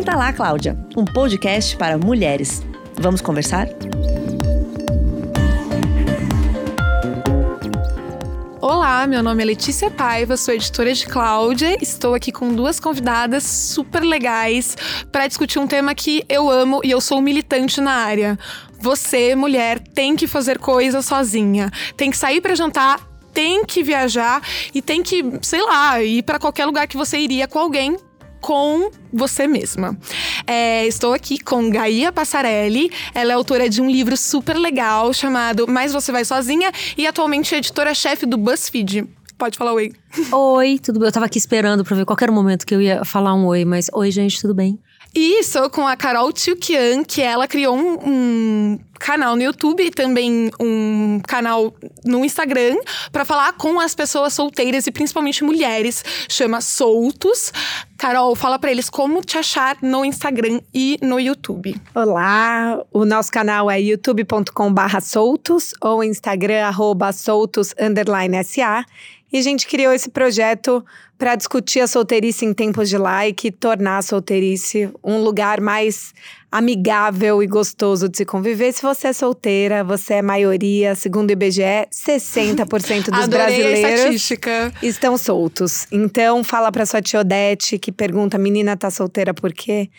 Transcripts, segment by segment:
Senta lá, Cláudia, um podcast para mulheres. Vamos conversar? Olá, meu nome é Letícia Paiva, sou editora de Cláudia. Estou aqui com duas convidadas super legais para discutir um tema que eu amo e eu sou militante na área. Você, mulher, tem que fazer coisa sozinha. Tem que sair para jantar, tem que viajar e tem que, sei lá, ir para qualquer lugar que você iria com alguém com você mesma. É, estou aqui com Gaia Passarelli. Ela é autora de um livro super legal chamado Mas Você Vai Sozinha e atualmente é editora-chefe do BuzzFeed. Pode falar oi. Oi, tudo bem? Eu tava aqui esperando pra ver qualquer momento que eu ia falar um oi, mas oi, gente, tudo bem? E sou com a Carol Tchukian, que ela criou um, um, canal no YouTube e também um canal no Instagram para falar com as pessoas solteiras e principalmente mulheres. Chama Soltos. Carol, fala para eles como te achar no Instagram e no YouTube. Olá, o nosso canal é youtube.com/soltos ou Instagram arroba soltos underline sa. E a gente criou esse projeto para discutir a solteirice em tempos de like e tornar a solteirice um lugar mais amigável e gostoso de se conviver. Se você é solteira, você é maioria, segundo o IBGE, 60% dos brasileiros estão soltos. Então, fala para sua tia Odete que pergunta: menina tá solteira por quê?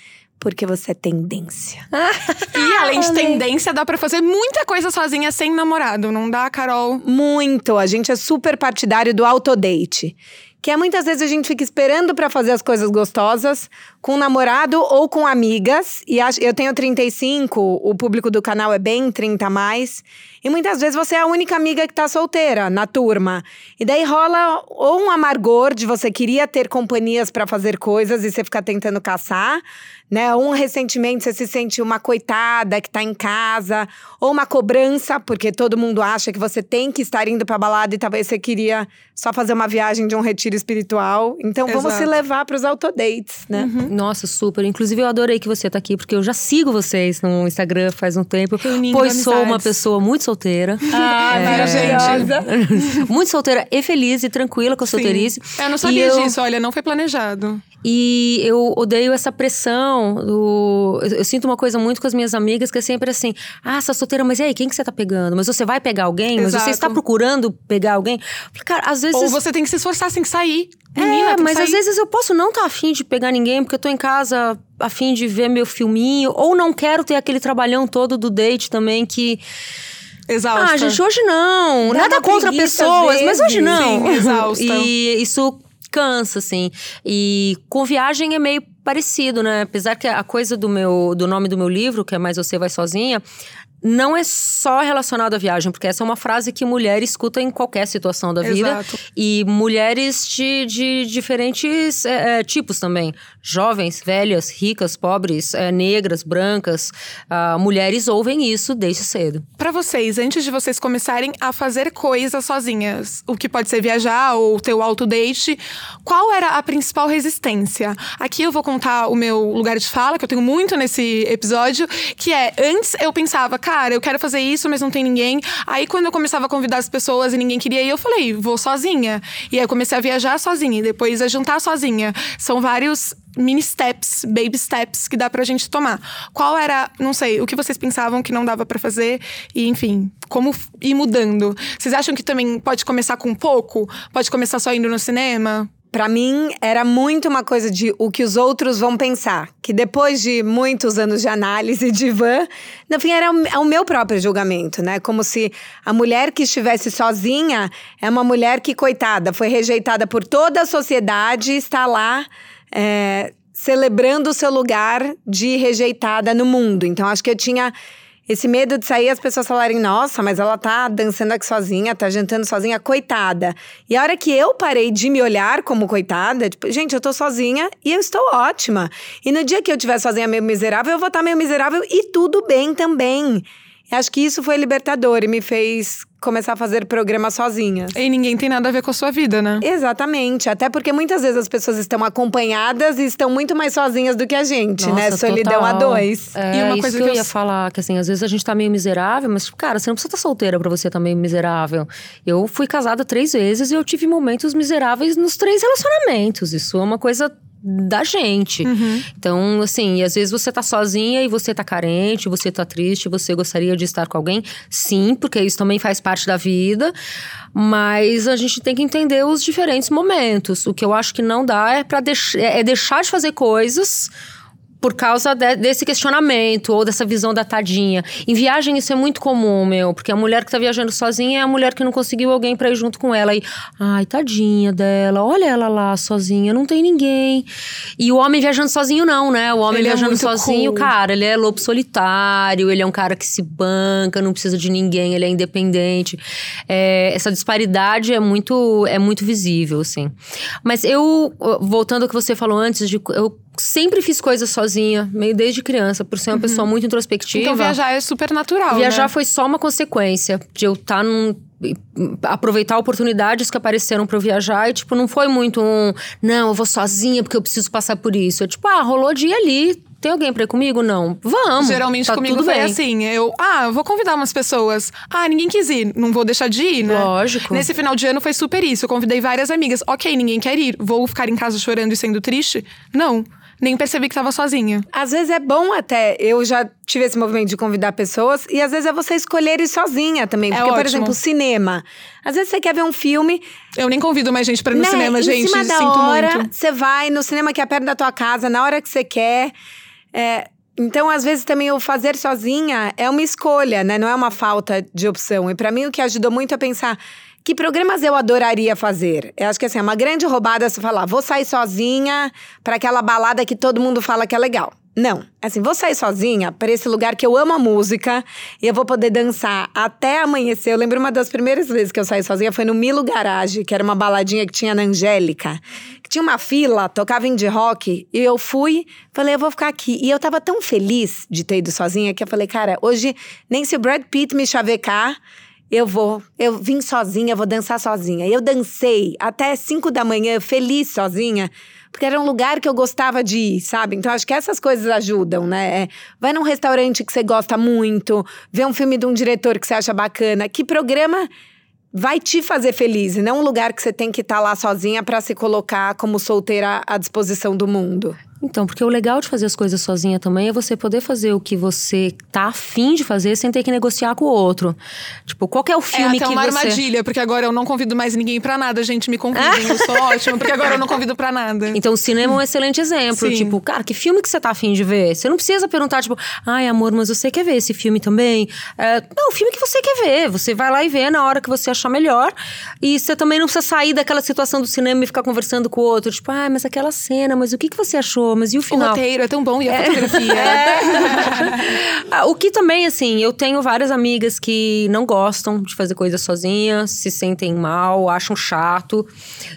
Porque você é tendência. e além de tendência, dá para fazer muita coisa sozinha sem namorado, não dá, Carol? Muito. A gente é super partidário do autodate que é muitas vezes a gente fica esperando para fazer as coisas gostosas com namorado ou com amigas. E eu tenho 35, o público do canal é bem 30 a mais. E muitas vezes você é a única amiga que tá solteira na turma. E daí rola ou um amargor de você queria ter companhias para fazer coisas e você fica tentando caçar, né? Um ressentimento, você se sente uma coitada que tá em casa, ou uma cobrança, porque todo mundo acha que você tem que estar indo pra balada e talvez você queria só fazer uma viagem de um retiro espiritual. Então Exato. vamos se levar para os autodates, né? Uhum. Nossa, super. Inclusive eu adorei que você tá aqui, porque eu já sigo vocês no Instagram faz um tempo, Unindo pois amizades. sou uma pessoa muito solteira. Ah, é, gente. muito solteira e feliz e tranquila com a solteirice. Eu não sabia eu... disso, olha, não foi planejado. E eu odeio essa pressão. Do... Eu, eu, sinto uma coisa muito com as minhas amigas que é sempre assim: ah, essa solteira, mas e aí, quem que você tá pegando? Mas você vai pegar alguém? Exato. Mas você está procurando pegar alguém? Cara, às vezes. Ou você tem que se esforçar, tem que sair. Menina, é, mas sair. às vezes eu posso não estar tá afim de pegar ninguém, porque eu tô em casa afim de ver meu filminho, ou não quero ter aquele trabalhão todo do date também que. Exausta. Ah, gente, hoje não. Dá Nada contra pessoas, mas hoje não. Sim, exausta. E isso cansa, assim. E com viagem é meio parecido, né? Apesar que a coisa do meu do nome do meu livro, que é Mais Você Vai Sozinha, não é só relacionado à viagem, porque essa é uma frase que mulher escuta em qualquer situação da vida. Exato. E mulheres de, de diferentes é, é, tipos também. Jovens, velhas, ricas, pobres, é, negras, brancas. Uh, mulheres ouvem isso desde cedo. Para vocês, antes de vocês começarem a fazer coisas sozinhas, o que pode ser viajar ou ter o autodate, qual era a principal resistência? Aqui eu vou contar o meu lugar de fala, que eu tenho muito nesse episódio, que é, antes eu pensava, cara, eu quero fazer isso, mas não tem ninguém. Aí quando eu começava a convidar as pessoas e ninguém queria ir, eu falei, vou sozinha. E aí eu comecei a viajar sozinha, e depois a jantar sozinha. São vários mini steps, baby steps que dá pra gente tomar. Qual era, não sei, o que vocês pensavam que não dava para fazer e, enfim, como ir mudando? Vocês acham que também pode começar com pouco? Pode começar só indo no cinema? Para mim, era muito uma coisa de o que os outros vão pensar. Que depois de muitos anos de análise de van, no fim era o meu próprio julgamento, né? Como se a mulher que estivesse sozinha é uma mulher que, coitada, foi rejeitada por toda a sociedade e está lá. É, celebrando o seu lugar de rejeitada no mundo. Então, acho que eu tinha esse medo de sair as pessoas falarem, nossa, mas ela tá dançando aqui sozinha, tá jantando sozinha, coitada. E a hora que eu parei de me olhar como coitada, tipo, gente, eu tô sozinha e eu estou ótima. E no dia que eu estiver sozinha meio miserável, eu vou estar tá meio miserável e tudo bem também. Acho que isso foi libertador e me fez começar a fazer programa sozinha. E ninguém tem nada a ver com a sua vida, né? Exatamente. Até porque muitas vezes as pessoas estão acompanhadas e estão muito mais sozinhas do que a gente, né? Nossa, né? Solidão total. a dois. É, e uma coisa que, que eu, ia falar, que assim, às vezes a gente tá meio miserável, mas, cara, você não precisa estar tá solteira pra você estar tá meio miserável. Eu fui casada três vezes e eu tive momentos miseráveis nos três relacionamentos. Isso é uma coisa da gente. Uhum. Então, assim, às vezes você tá sozinha e você tá carente, você tá triste, você gostaria de estar com alguém. Sim, porque isso também faz parte da vida. Mas a gente tem que entender os diferentes momentos. O que eu acho que não dá é para deix é deixar de fazer coisas por causa de, desse questionamento ou dessa visão da tadinha. Em viagem isso é muito comum, meu, porque a mulher que tá viajando sozinha é a mulher que não conseguiu alguém para ir junto com ela e ai, tadinha dela, olha ela lá sozinha, não tem ninguém. E o homem viajando sozinho não, né? O homem Ele é viajando muito sozinho, cool. cara, ele é lobo solitário, ele é um cara que se banca, não precisa de ninguém, ele é independente. É, essa disparidade é muito é muito visível, assim. Mas eu voltando ao que você falou antes de eu sempre fiz coisas sozinha, meio desde criança, por ser uma pessoa muito introspectiva. Então viajar é super natural. Viajar né? foi só uma consequência de eu estar num aproveitar oportunidades que apareceram para eu viajar e tipo não foi muito um não eu vou sozinha porque eu preciso passar por isso eu tipo ah rolou dia ali tem alguém pra ir comigo não vamos Geralmente tá comigo tudo foi bem. assim. Eu, ah, eu vou convidar umas pessoas. Ah, ninguém quis ir. Não vou deixar de ir, né? Lógico. Nesse final de ano foi super isso. Eu convidei várias amigas. Ok, ninguém quer ir. Vou ficar em casa chorando e sendo triste? Não. Nem percebi que tava sozinha. Às vezes é bom até. Eu já tive esse movimento de convidar pessoas e às vezes é você escolher ir sozinha também. É Porque, por ótimo. exemplo, cinema. Às vezes você quer ver um filme. Eu nem convido mais gente pra ir no né, cinema, em gente. cima da Sinto hora, muito. você vai no cinema que é perto da tua casa, na hora que você quer. É, então, às vezes, também o fazer sozinha é uma escolha, né? Não é uma falta de opção. E pra mim, o que ajudou muito é pensar. Que programas eu adoraria fazer? Eu acho que assim, é uma grande roubada você falar, vou sair sozinha pra aquela balada que todo mundo fala que é legal. Não. Assim, vou sair sozinha pra esse lugar que eu amo a música e eu vou poder dançar até amanhecer. Eu lembro uma das primeiras vezes que eu saí sozinha foi no Milo Garage, que era uma baladinha que tinha na Angélica. Que tinha uma fila, tocava indie rock, e eu fui, falei, eu vou ficar aqui. E eu tava tão feliz de ter ido sozinha que eu falei, cara, hoje, nem se o Brad Pitt me chavecar, eu vou. Eu vim sozinha, vou dançar sozinha. Eu dancei até 5 da manhã, feliz sozinha, porque era um lugar que eu gostava de ir, sabe? Então acho que essas coisas ajudam, né? É, vai num restaurante que você gosta muito, vê um filme de um diretor que você acha bacana. Que programa vai te fazer feliz e não um lugar que você tem que estar lá sozinha pra se colocar como solteira à disposição do mundo. Então, porque o legal de fazer as coisas sozinha também é você poder fazer o que você tá afim de fazer sem ter que negociar com o outro. Tipo, qual é o É filme até que uma você... armadilha, porque agora eu não convido mais ninguém pra nada. Gente, me convidem, eu sou ótima, porque agora eu não convido pra nada. Então, o cinema é um excelente exemplo. Sim. Tipo, cara, que filme que você tá afim de ver? Você não precisa perguntar, tipo, ai, amor, mas você quer ver esse filme também? É, não, o filme que você quer ver. Você vai lá e vê na hora que você achar melhor. E você também não precisa sair daquela situação do cinema e ficar conversando com o outro. Tipo, ai, mas aquela cena, mas o que, que você achou? Mas e o O final? roteiro é tão bom e a fotografia. Ah, o que também, assim, eu tenho várias amigas que não gostam de fazer coisas sozinhas, se sentem mal, acham chato.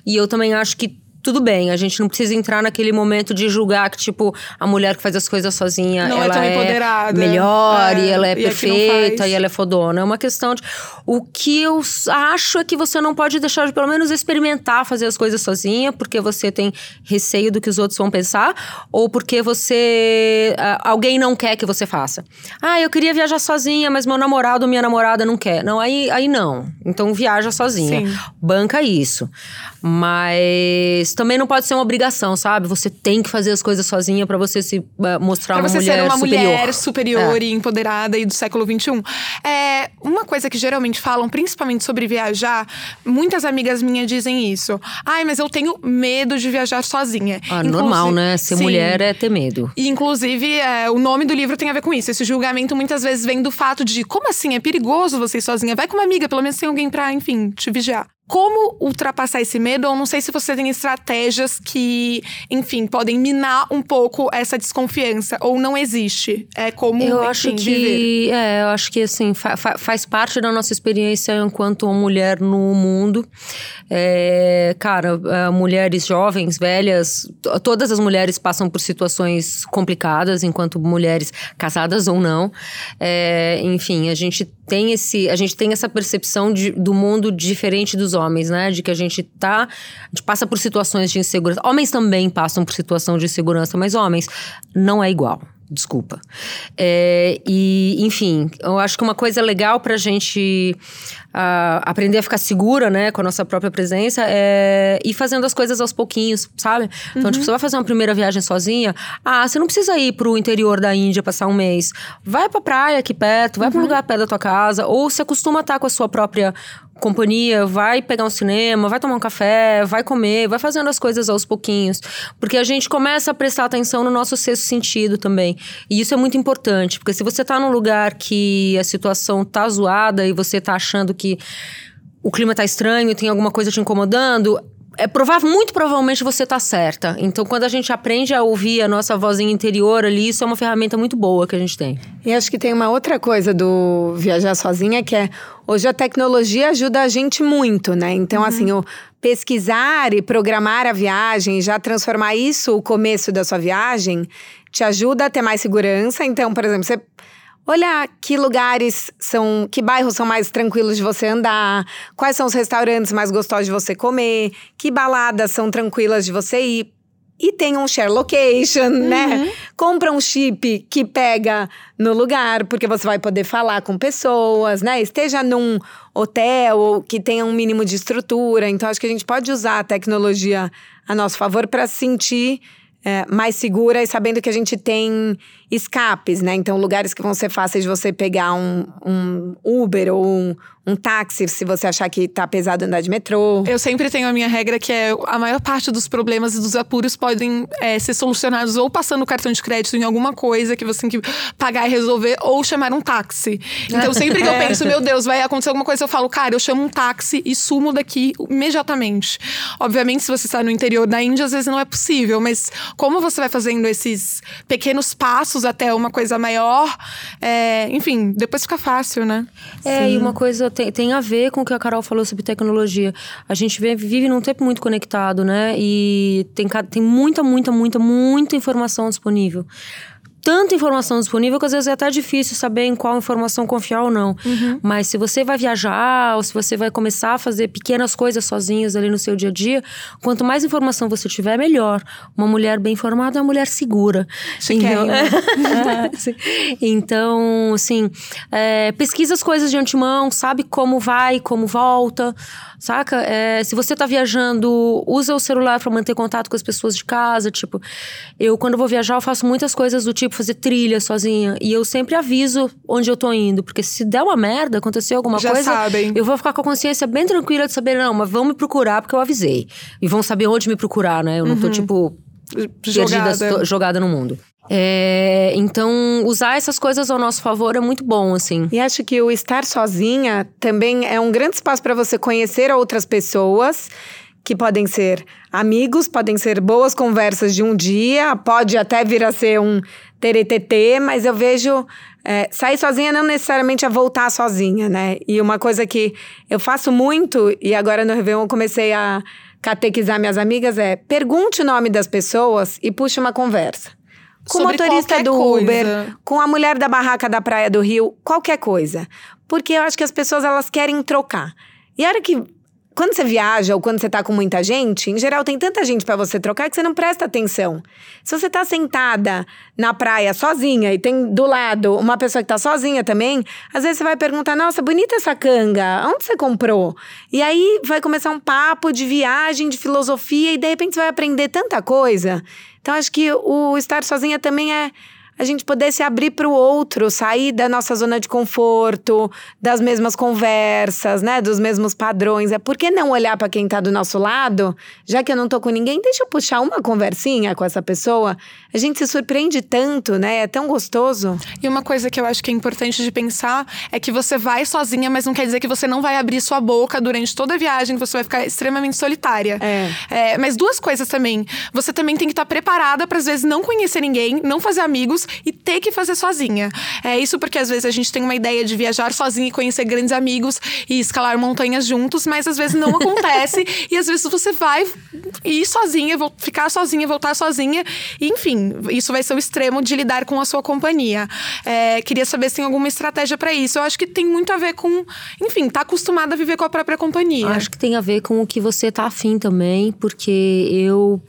E eu também acho que tudo bem, a gente não precisa entrar naquele momento de julgar que, tipo, a mulher que faz as coisas sozinha, Não é ela tão empoderada. melhor, É, e ela é e não perfeita, e ela é fodona. É uma questão de. O que eu acho é que você não pode deixar de, pelo menos, experimentar fazer as coisas sozinha, porque você tem receio do que os outros vão pensar, ou porque você. alguém não quer que você faça. Ah, eu queria viajar sozinha, mas meu namorado ou minha namorada não quer. Não, aí, aí não. Então viaja sozinha. Sim. Banca isso. Mas também não pode ser uma obrigação, sabe? Você tem que fazer as coisas sozinha pra você se ah, mostrar Pra uma você mulher ser uma superior. mulher superior É. e empoderada e do século XXI. É, uma coisa que geralmente falam, principalmente sobre viajar, muitas amigas minhas dizem isso. Ai, mas eu tenho medo de viajar sozinha. Ah, Inclusive- normal, né? Ser Sim. mulher é ter medo. E, inclusive, é, o nome do livro tem a ver com isso. Esse julgamento muitas vezes vem do fato de como assim? É perigoso você ir sozinha. Vai com uma amiga, pelo menos tem alguém pra, enfim, te vigiar. Como ultrapassar esse medo? Eu não sei se você tem estratégias que, enfim, podem minar um pouco essa desconfiança. Ou não existe. É como, Eu enfim, acho que. É, eu acho que assim, fa- fa- faz parte da nossa experiência enquanto mulher no mundo. É, cara, é, mulheres jovens, velhas, todas as mulheres passam por situações complicadas, enquanto mulheres casadas ou não. É, enfim, a gente tem esse. A gente tem essa percepção de- do mundo diferente dos homens, né? De que a gente tá. A gente passa por situações de insegurança. Homens também passam por situação de insegurança, mas homens não é igual. Desculpa. É, e, enfim, eu acho que uma coisa legal pra gente a aprender a ficar segura, né, com a nossa própria presença, é ir fazendo as coisas aos pouquinhos, sabe? Então, tipo, você vai fazer uma primeira viagem sozinha, ah, você não precisa ir pro interior da Índia passar um mês. Vai pra praia aqui perto, vai uhum. pra um lugar perto da tua casa, ou se acostuma a estar com a sua própria companhia, vai pegar um cinema, vai tomar um café, vai comer, vai fazendo as coisas aos pouquinhos. Porque a gente começa a prestar atenção no nosso sexto sentido também. E isso é muito importante, porque se você tá num lugar que a situação tá zoada e você tá achando que o clima tá estranho e tem alguma coisa te incomodando, é provável, muito provavelmente você tá certa. Então, quando a gente aprende a ouvir a nossa vozinha interior ali, isso é uma ferramenta muito boa que a gente tem. E acho que tem uma outra coisa do viajar sozinha que é hoje a tecnologia ajuda a gente muito, né? Então, uhum. assim, o pesquisar e programar a viagem, já transformar isso o começo da sua viagem, te ajuda a ter mais segurança. Então, por exemplo, você olhar que lugares são, que bairros são mais tranquilos de você andar, quais são os restaurantes mais gostosos de você comer, que baladas são tranquilas de você ir. E tem um share location, né? uhum. né? Compra um chip que pega no lugar, porque você vai poder falar com pessoas, né? Esteja num hotel que tenha um mínimo de estrutura. Então, acho que a gente pode usar a tecnologia a nosso favor para sentir é, mais segura e sabendo que a gente tem escapes, né? Então, lugares que vão ser fáceis de você pegar um, um Uber ou um, um táxi, se você achar que tá pesado andar de metrô. Eu sempre tenho a minha regra que é a maior parte dos problemas e dos apuros podem é, ser solucionados ou passando o cartão de crédito em alguma coisa que você tem que pagar e resolver, ou chamar um táxi. Então, sempre que eu é. penso, meu Deus, vai acontecer alguma coisa, eu falo, cara, eu chamo um táxi e sumo daqui imediatamente. Obviamente, se você está no interior da Índia, às vezes não é possível, mas como você vai fazendo esses pequenos passos até uma coisa maior, é, enfim, depois fica fácil, né? É, Sim. e uma coisa tem, tem a ver com o que a Carol falou sobre tecnologia. A gente vive num tempo muito conectado, né? E tem, tem muita, muita, muita, muita informação disponível tanta informação disponível que às vezes é até difícil saber em qual informação confiar ou não. Uhum. Mas se você vai viajar ou se você vai começar a fazer pequenas coisas sozinhas ali no seu dia a dia, quanto mais informação você tiver, melhor. Uma mulher bem informada é uma mulher segura. Então, então assim, é, pesquisa as coisas de antemão, sabe como vai, como volta, saca? É, se você tá viajando, usa o celular para manter contato com as pessoas de casa. Tipo, eu quando vou viajar, eu faço muitas coisas do tipo fazer trilha sozinha. E eu sempre aviso onde eu tô indo. Porque se der uma merda, acontecer alguma Já coisa. Sabem. Eu vou ficar com a consciência bem tranquila de saber, não, mas vão me procurar porque eu avisei. E vão saber onde me procurar, né? Eu não tô, uhum. tipo, jogada. perdida, jogada no mundo. É, então, usar essas coisas ao nosso favor é muito bom, assim. E acho que o estar sozinha também é um grande espaço para você conhecer outras pessoas que podem ser amigos, podem ser boas conversas de um dia, pode até vir a ser um teretetê, mas eu vejo é, sair sozinha não necessariamente é voltar sozinha, né? E uma coisa que eu faço muito, e agora no Réveillon eu comecei a catequizar minhas amigas, é pergunte o nome das pessoas e puxe uma conversa. Com o motorista do Uber, coisa. com a mulher da barraca da praia do Rio, qualquer coisa. Porque eu acho que as pessoas elas querem trocar. E a hora que quando você viaja ou quando você tá com muita gente, em geral tem tanta gente para você trocar que você não presta atenção. Se você tá sentada na praia sozinha e tem do lado uma pessoa que tá sozinha também, às vezes você vai perguntar: "Nossa, bonita essa canga. Onde você comprou?" E aí vai começar um papo de viagem, de filosofia e de repente você vai aprender tanta coisa. Então acho que o estar sozinha também é a gente poder se abrir para o outro, sair da nossa zona de conforto, das mesmas conversas, né, dos mesmos padrões. É por que não olhar para quem está do nosso lado? Já que eu não tô com ninguém, deixa eu puxar uma conversinha com essa pessoa. A gente se surpreende tanto, né? É tão gostoso. E uma coisa que eu acho que é importante de pensar é que você vai sozinha, mas não quer dizer que você não vai abrir sua boca durante toda a viagem, você vai ficar extremamente solitária. É. é mas duas coisas também. Você também tem que estar tá preparada para às vezes não conhecer ninguém, não fazer amigos e ter que fazer sozinha. É isso porque às vezes a gente tem uma ideia de viajar sozinha e conhecer grandes amigos e escalar montanhas juntos, mas às vezes não acontece e às vezes você vai ir sozinha, ficar sozinha, voltar sozinha, e, enfim, isso vai ser o extremo de lidar com a sua companhia. É, queria saber se tem alguma estratégia para isso. Eu acho que tem muito a ver com, enfim, tá acostumada a viver com a própria companhia. Acho que tem a ver com o que você tá afim também, porque eu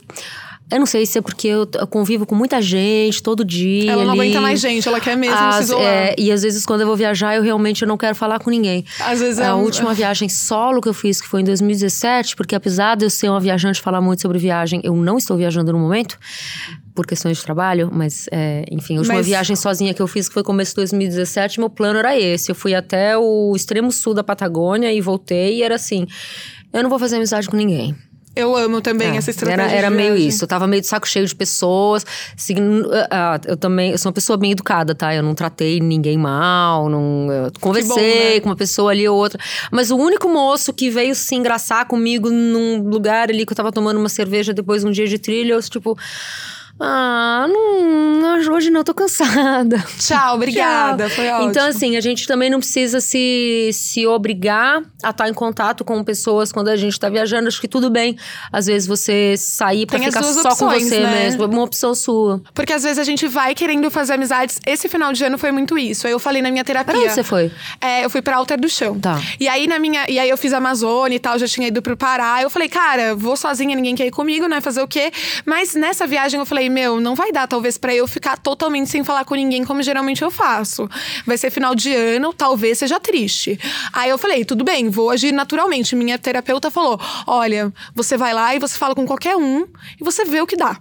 Eu não sei se é porque eu, eu convivo com muita gente todo dia. Ela não ali. aguenta mais gente, ela quer mesmo se As- isolar. é, e às vezes, quando eu vou viajar, eu realmente não quero falar com ninguém. Às vezes é a um- última viagem solo que eu fiz, que foi em 2017, porque apesar de eu ser uma viajante e falar muito sobre viagem, eu não estou viajando no momento, por questões de trabalho, mas é, enfim, a última Mas- viagem sozinha que eu fiz, que foi começo de 2017, meu plano era esse. Eu fui até o extremo sul da Patagônia e voltei, e era assim: eu não vou fazer amizade com ninguém. Eu amo também É, essa estratégia. Era, era meio isso. Eu tava meio de saco cheio de pessoas. ah, eu também eu sou uma pessoa bem educada, tá? Eu não tratei ninguém mal, não eu conversei né? com uma pessoa ali ou outra. Mas o único moço que veio se engraçar comigo num lugar ali que eu tava tomando uma cerveja depois de um dia de trilha, eu tipo. Ah, não, hoje não, tô cansada. Tchau, obrigada. Tchau. Foi ótimo. Então, assim, a gente também não precisa se, se obrigar a estar em contato com pessoas quando a gente tá viajando. Acho que tudo bem, às vezes, você sair pra Tem ficar só com opções, você né? mesmo. É uma opção sua. Porque às vezes a gente vai querendo fazer amizades. Esse final de ano foi muito isso. Aí eu falei na minha terapia. Pra onde você foi? É, eu fui pra Alter do Chão. Tá. E aí na minha. E aí eu fiz Amazônia e tal, já tinha ido pro Pará. Eu falei, cara, vou sozinha, ninguém quer ir comigo, né? Fazer o quê? Mas nessa viagem eu falei, meu, não vai dar, talvez, pra eu ficar totalmente sem falar com ninguém, como geralmente eu faço. Vai ser final de ano, talvez seja triste. Aí eu falei, tudo bem, vou agir naturalmente. Minha terapeuta falou: olha, você vai lá e você fala com qualquer um e você vê o que dá.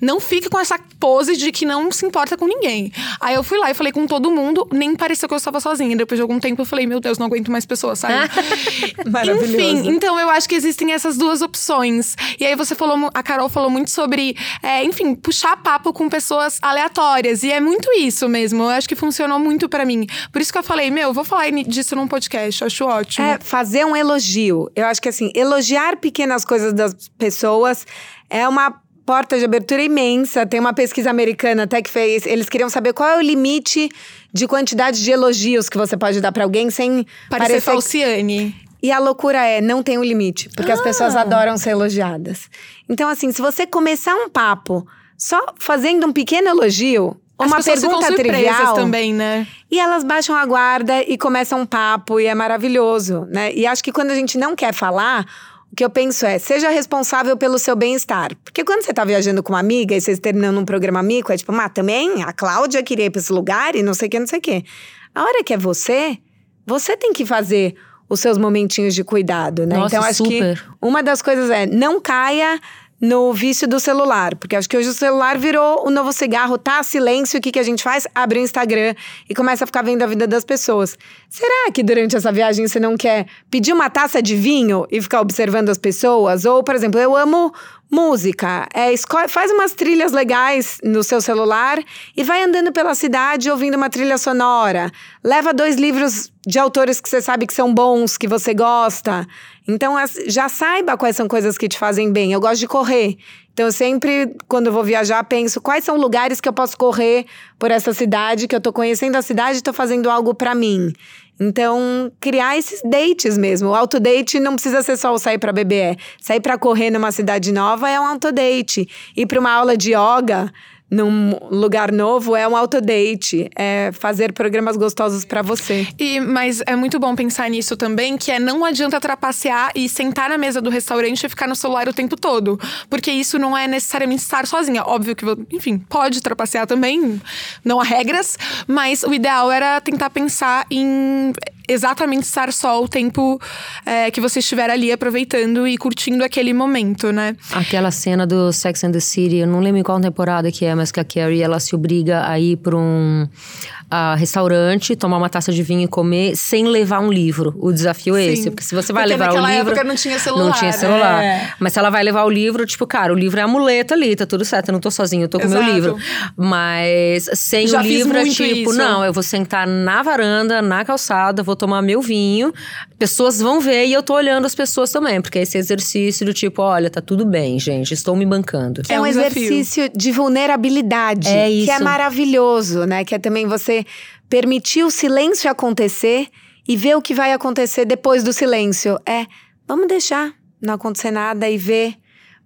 Não fique com essa pose de que não se importa com ninguém. Aí eu fui lá e falei com todo mundo, nem pareceu que eu estava sozinha. Depois de algum tempo eu falei, meu Deus, não aguento mais pessoas, sabe? Maravilhoso. Enfim, então eu acho que existem essas duas opções. E aí você falou, a Carol falou muito sobre, é, enfim, puxar papo com pessoas aleatórias. E é muito isso mesmo. Eu acho que funcionou muito pra mim. Por isso que eu falei, meu, eu vou falar disso num podcast. Acho ótimo. É fazer um elogio. Eu acho que assim, elogiar pequenas coisas das pessoas é uma porta de abertura imensa. Tem uma pesquisa americana até que fez. Eles queriam saber qual é o limite de quantidade de elogios que você pode dar pra alguém sem Parecer parecer. falciane. E a loucura é, não tem um limite, porque as pessoas Ah. adoram ser elogiadas. Então, assim, se você começar um papo só fazendo um pequeno elogio, As uma pergunta trivial, também, né? e elas baixam a guarda e começam um papo, e é maravilhoso, né? E acho que quando a gente não quer falar, o que eu penso é, seja responsável pelo seu bem-estar. Porque quando você tá viajando com uma amiga e vocês terminam um programa amigo, é tipo, mas também a Cláudia queria ir pra esse lugar e não sei o que, não sei o que. A hora que é você, você tem que fazer os seus momentinhos de cuidado, né? Nossa, então acho super. que uma das coisas é, não caia no vício do celular. Porque acho que hoje o celular virou o novo cigarro, tá? Silêncio, o que, que a gente faz? Abre o Instagram e começa a ficar vendo a vida das pessoas. Será que durante essa viagem você não quer pedir uma taça de vinho e ficar observando as pessoas? Ou, por exemplo, eu amo música. É, faz umas trilhas legais no seu celular e vai andando pela cidade ouvindo uma trilha sonora. Leva dois livros de autores que você sabe que são bons, que você gosta. Então, já saiba quais são coisas que te fazem bem. Eu gosto de correr. Então, eu sempre, quando eu vou viajar, penso quais são lugares que eu posso correr por essa cidade, que eu tô conhecendo a cidade e tô fazendo algo pra mim. Então, criar esses dates mesmo. O autodate não precisa ser só o sair pra beber. É. Sair pra correr numa cidade nova é um autodate. Ir pra uma aula de yoga num lugar novo é um autodate. É fazer programas gostosos pra você. E, mas é muito bom pensar nisso também, que é não adianta trapacear e sentar na mesa do restaurante e ficar no celular o tempo todo. Porque isso não é necessariamente estar sozinha. Óbvio que, enfim, pode trapacear também, não há regras, mas o ideal era tentar pensar em exatamente estar só o tempo é, que você estiver ali aproveitando e curtindo aquele momento, né? Aquela cena do Sex and the City, eu não lembro em qual temporada que é, mas que a Carrie ela se obriga a ir para um ah, restaurante, tomar uma taça de vinho e comer sem levar um livro. O desafio é Sim. esse, porque se você vai Porque levar o livro, época não tinha celular, não tinha né? celular. É. Mas se ela vai levar o livro, tipo, cara, o livro é a muleta ali, tá tudo certo, eu não tô sozinha, eu tô com o meu livro. Mas sem Já o livro é tipo, isso. não, eu vou sentar na varanda, na calçada, vou tomar meu vinho, pessoas vão ver e eu tô olhando as pessoas também, porque é esse exercício do tipo, olha, tá tudo bem, gente, estou me bancando. É, É um, um desafio. exercício de vulnerabilidade. É Que é isso. maravilhoso, né? Que é também você permitir o silêncio acontecer e ver o que vai acontecer depois do silêncio. É, vamos deixar não acontecer nada e ver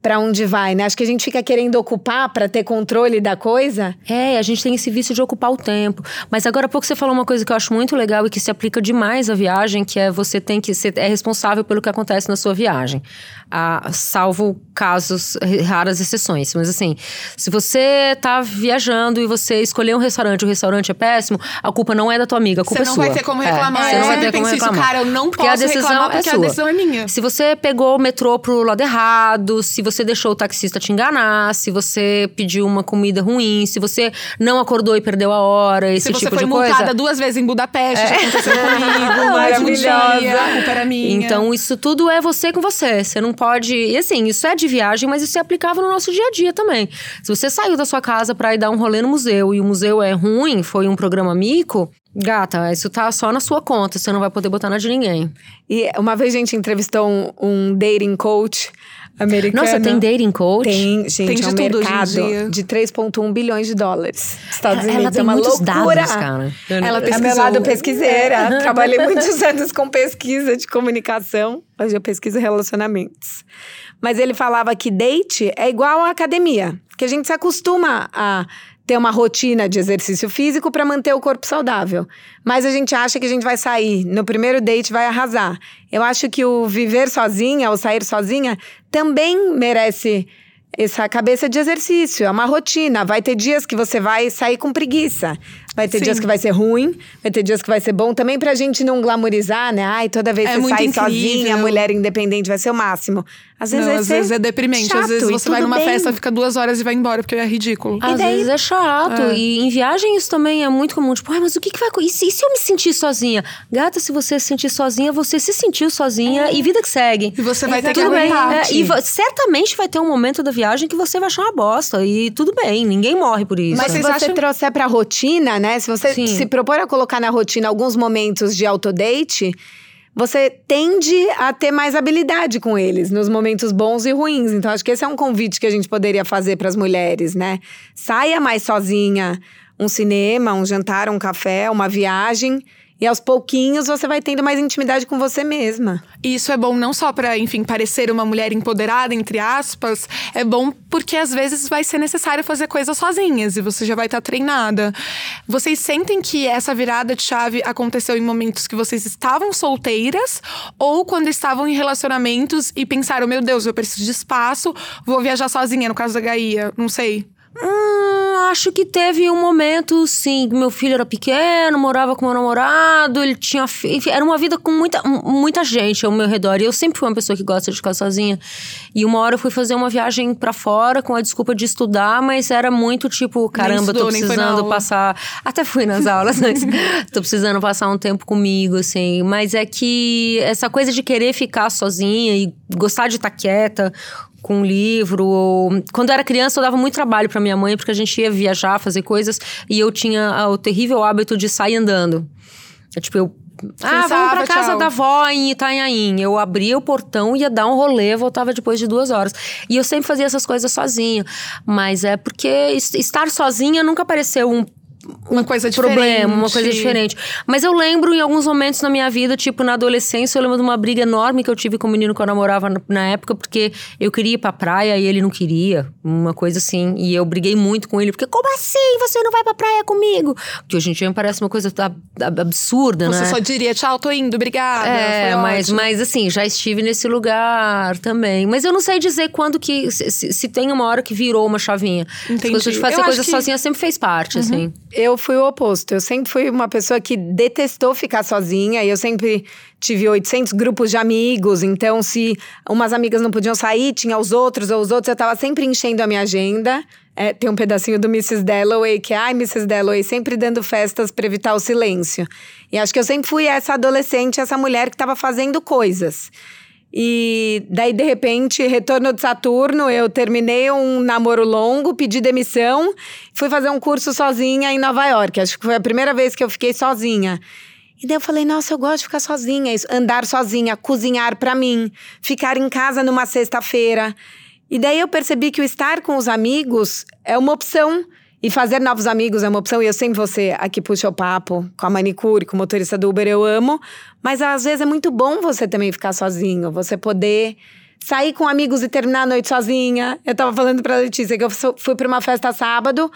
pra onde vai, né? Acho que a gente fica querendo ocupar pra ter controle da coisa. É, a gente tem esse vício de ocupar o tempo. Mas agora há pouco você falou uma coisa que eu acho muito legal e que se aplica demais à viagem, que é você tem que ser é responsável pelo que acontece na sua viagem. Ah, salvo casos, raras exceções. Mas assim, se você tá viajando e você escolher um restaurante, o restaurante é péssimo, a culpa não é da tua amiga, a culpa você é não sua. vai ter como É, reclamar. você eu não vai ter como penso isso, reclamar. cara, eu não Porque posso a decisão reclamar é porque sua. a decisão é minha. Se você pegou o metrô pro lado errado, se você deixou o taxista te enganar, se você pediu uma comida ruim, se você não acordou e perdeu a hora, esse Se você tipo foi de multada coisa. duas vezes em Budapeste, já aconteceu comigo, mas um Maravilhosa. dia, a culpa era minha. Então, isso tudo é você com você. Você não pode. E assim, isso é de viagem, mas isso é aplicável no nosso dia a dia também. Se você saiu da sua casa pra ir dar um rolê no museu e o museu é ruim, foi um programa mico, gata, isso tá só na sua conta. Você não vai poder botar na de ninguém. E uma vez a gente entrevistou um, um dating coach americano. Nossa, tem dating coach? Tem, gente, Tem de é um tudo hoje em mercado dia. de 3,1 bilhões de dólares. Estados Ela Unidos tem é uma loucura. dados, cara. Ela É meu pesquisou. lado pesquiseira. Trabalhei muitos anos com pesquisa de comunicação. Hoje eu pesquiso relacionamentos. Mas ele falava que date é igual à academia. Que a gente se acostuma a ter uma rotina de exercício físico para manter o corpo saudável. Mas a gente acha que a gente vai sair no primeiro date vai arrasar. Eu acho que o viver sozinha ou sair sozinha também merece essa cabeça de exercício, é uma rotina. Vai ter dias que você vai sair com preguiça. Vai ter Sim. dias que vai ser ruim, vai ter dias que vai ser bom. Também pra gente não glamorizar, né? Ai, toda vez É que você muito sai incrível. sozinha, mulher independente vai ser o máximo. Às vezes Não, vai às ser vezes é deprimente. chato, às vezes você vai numa bem. festa, fica duas horas e vai embora, porque é ridículo. Às daí- vezes é chato. É. E em viagem isso também é muito comum. Tipo, ai, mas o que, que vai acontecer? E se, eu me sentir sozinha? Gata, se você se sentir sozinha, você se sentiu sozinha e vida que segue. E você vai ter que Tudo bem. aguentar. É, e certamente vai ter um momento da viagem que você vai achar uma bosta. E tudo bem, ninguém morre por isso. Mas se você acham- trouxer pra rotina, né? Se você Sim. se propor a colocar na rotina alguns momentos de autodate, você tende a ter mais habilidade com eles nos momentos bons e ruins. Então acho que esse é um convite que a gente poderia fazer pras mulheres, né? Saia mais sozinha, um cinema, um jantar, um café, uma viagem. E aos pouquinhos você vai tendo mais intimidade com você mesma. E isso é bom não só pra, enfim, parecer uma mulher empoderada, entre aspas. É bom porque às vezes vai ser necessário fazer coisas sozinhas e você já vai estar treinada. Vocês sentem que essa virada de chave aconteceu em momentos que vocês estavam solteiras ou quando estavam em relacionamentos e pensaram: meu Deus, eu preciso de espaço, vou viajar sozinha, no caso da Gaia? Não sei. Hum, acho que teve um momento, sim, meu filho era pequeno, morava com meu namorado, ele tinha. fi- Enfim, era uma vida com muita, mu- muita gente ao meu redor. E eu sempre fui uma pessoa que gosta de ficar sozinha. E uma hora eu fui fazer uma viagem pra fora com a desculpa de estudar, mas era muito tipo, caramba, estudou, tô precisando passar. Até fui nas aulas, mas tô precisando passar um tempo comigo, assim. Mas é que essa coisa de querer ficar sozinha e gostar de estar quieta com um livro. Ou... Quando eu era criança, eu dava muito trabalho pra minha mãe, porque a gente ia viajar, fazer coisas, e eu tinha ah, o terrível hábito de sair andando. É, tipo, eu. Ah, vamos pra casa tchau. da avó em Itanhaém. Eu abria o portão, ia dar um rolê, voltava depois de duas horas. E eu sempre fazia essas coisas sozinha. Mas é porque es- estar sozinha nunca pareceu um Uma coisa diferente. problema, uma coisa diferente. Mas eu lembro em alguns momentos na minha vida, tipo na adolescência, eu lembro de uma briga enorme que eu tive com o menino que eu namorava na- na época, porque eu queria ir pra praia e ele não queria. Uma coisa assim. E eu briguei muito com ele, porque como assim você não vai pra praia comigo? Porque hoje em dia me parece uma coisa ab- ab- absurda, Você né? só diria, tchau, tô indo, obrigada. É, mas, ótimo. mas assim, já estive nesse lugar também. Mas eu não sei dizer quando que. Se, se- tem uma hora que virou uma chavinha. Entendi. Essa coisa de fazer Eu coisa acho que- Uhum. sozinha sempre fez parte, assim. Eu fui o oposto. Eu sempre fui uma pessoa que detestou ficar sozinha. E eu sempre tive 800 grupos de amigos. Então, se umas amigas não podiam sair, tinha os outros ou os outros. Eu tava sempre enchendo a minha agenda. É, tem um pedacinho do Mrs. Dalloway que é, ai, Mrs. Dalloway, sempre dando festas para evitar o silêncio. E acho que eu sempre fui essa adolescente, essa mulher que tava fazendo coisas. E daí, de repente, retorno de Saturno, eu terminei um namoro longo, pedi demissão, fui fazer um curso sozinha em Nova York. Acho que foi a primeira vez que eu fiquei sozinha. E daí eu falei, nossa, eu gosto de ficar sozinha, andar sozinha, cozinhar pra mim, ficar em casa numa sexta-feira. E daí eu percebi que o estar com os amigos é uma opção. E fazer novos amigos é uma opção. E eu sempre vou ser a que puxa o papo com a manicure, com o motorista do Uber, eu amo. Mas às vezes é muito bom você também ficar sozinho. Você poder sair com amigos e terminar a noite sozinha. Eu tava falando pra Letícia que eu fui pra uma festa sábado,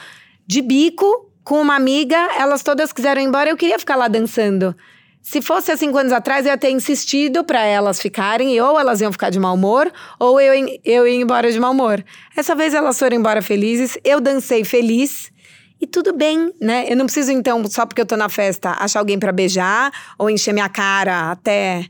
de bico, com uma amiga. Elas todas quiseram ir embora, eu queria ficar lá dançando. Se fosse há cinco anos atrás, eu ia ter insistido para elas ficarem, ou elas iam ficar de mau humor, ou eu, eu ia embora de mau humor. Essa vez elas foram embora felizes, eu dancei feliz. E tudo bem, né? Eu não preciso, então, só porque eu tô na festa, achar alguém para beijar ou encher minha cara até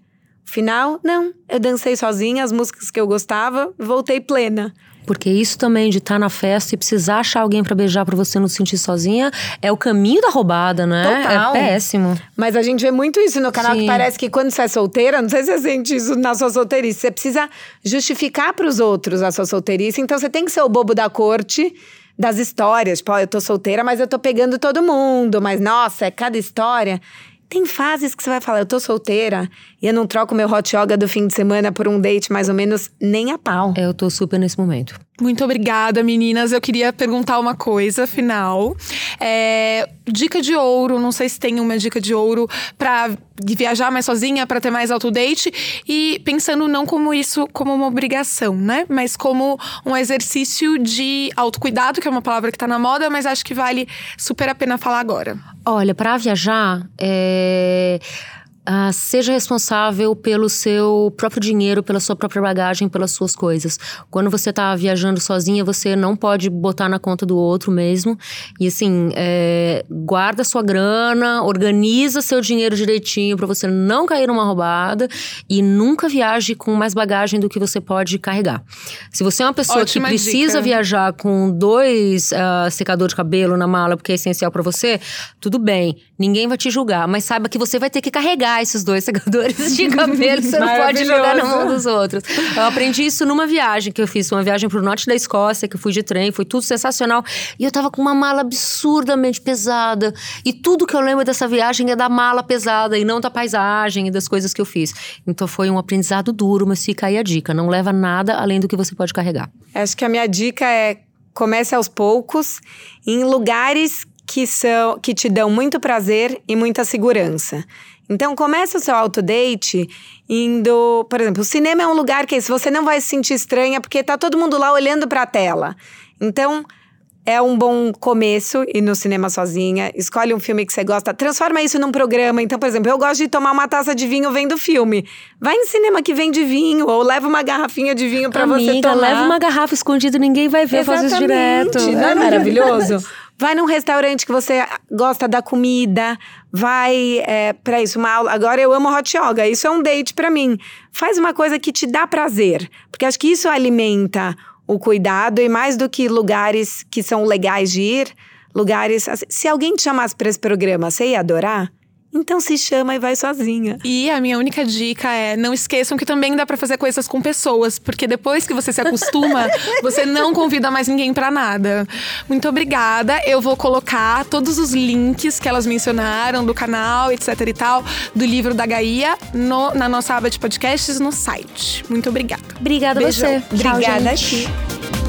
o final. Não, eu dancei sozinha, as músicas que eu gostava, voltei plena. Porque isso também de estar tá na festa e precisar achar alguém para beijar para você não se sentir sozinha é o caminho da roubada, né? Total. É péssimo. Mas a gente vê muito isso no canal, Sim. que parece que quando você é solteira, não sei se você sente isso na sua solteirice, você precisa justificar para os outros a sua solteirice, então você tem que ser o bobo da corte das histórias. Tipo, ó, eu tô solteira, mas eu tô pegando todo mundo. Mas, nossa, é cada história. Tem fases que você vai falar, eu tô solteira e eu não troco meu hot yoga do fim de semana por um date mais ou menos nem a pau. Eu tô super nesse momento. Muito obrigada, meninas. Eu queria perguntar uma coisa, final. É, dica de ouro, não sei se tem uma dica de ouro para viajar mais sozinha, para ter mais auto-date. E pensando não como isso como uma obrigação, né? Mas como um exercício de autocuidado, que é uma palavra que tá na moda, mas acho que vale super a pena falar agora. Olha, para viajar, é Uh, seja responsável pelo seu próprio dinheiro, pela sua própria bagagem, pelas suas coisas. Quando você está viajando sozinha, você não pode botar na conta do outro mesmo. E assim, é, guarda sua grana, organiza seu dinheiro direitinho para você não cair numa roubada e nunca viaje com mais bagagem do que você pode carregar. Se você é uma pessoa Ótima que precisa dica. viajar com dois uh, secadores de cabelo na mala porque é essencial para você, tudo bem, ninguém vai te julgar, mas saiba que você vai ter que carregar esses dois secadores de cabelo, você não pode jogar na mão dos outros. Eu aprendi isso numa viagem que eu fiz, uma viagem pro norte da Escócia, que eu fui de trem, foi tudo sensacional. E eu tava com uma mala absurdamente pesada. E tudo que eu lembro dessa viagem é da mala pesada e não da paisagem e das coisas que eu fiz. Então foi um aprendizado duro, mas fica aí a dica: não leva nada além do que você pode carregar. Acho que a minha dica é comece aos poucos, em lugares que são que te dão muito prazer e muita segurança. Então, começa o seu autodate indo. Por exemplo, o cinema é um lugar que se você não vai se sentir estranha porque tá todo mundo lá olhando para a tela. Então, é um bom começo ir no cinema sozinha. Escolhe um filme que você gosta, transforma isso num programa. Então, por exemplo, eu gosto de tomar uma taça de vinho vendo filme. Vai no cinema que vende vinho, ou leva uma garrafinha de vinho para você tomar. leva uma garrafa escondida, ninguém vai ver, Exatamente. faz isso direto. Não é maravilhoso? Vai num restaurante que você gosta da comida, vai é, para isso, uma aula. Agora eu amo hot yoga, isso é um date para mim. Faz uma coisa que te dá prazer, porque acho que isso alimenta o cuidado e mais do que lugares que são legais de ir, lugares. Assim, se alguém te chamasse para esse programa, você ia adorar? Então se chama e vai sozinha. E a minha única dica é: não esqueçam que também dá para fazer coisas com pessoas, porque depois que você se acostuma, você não convida mais ninguém para nada. Muito obrigada. Eu vou colocar todos os links que elas mencionaram do canal, etc e tal, do livro da Gaia no, na nossa aba de podcasts no site. Muito obrigada. Obrigada a você. Obrigada Tchau, aqui.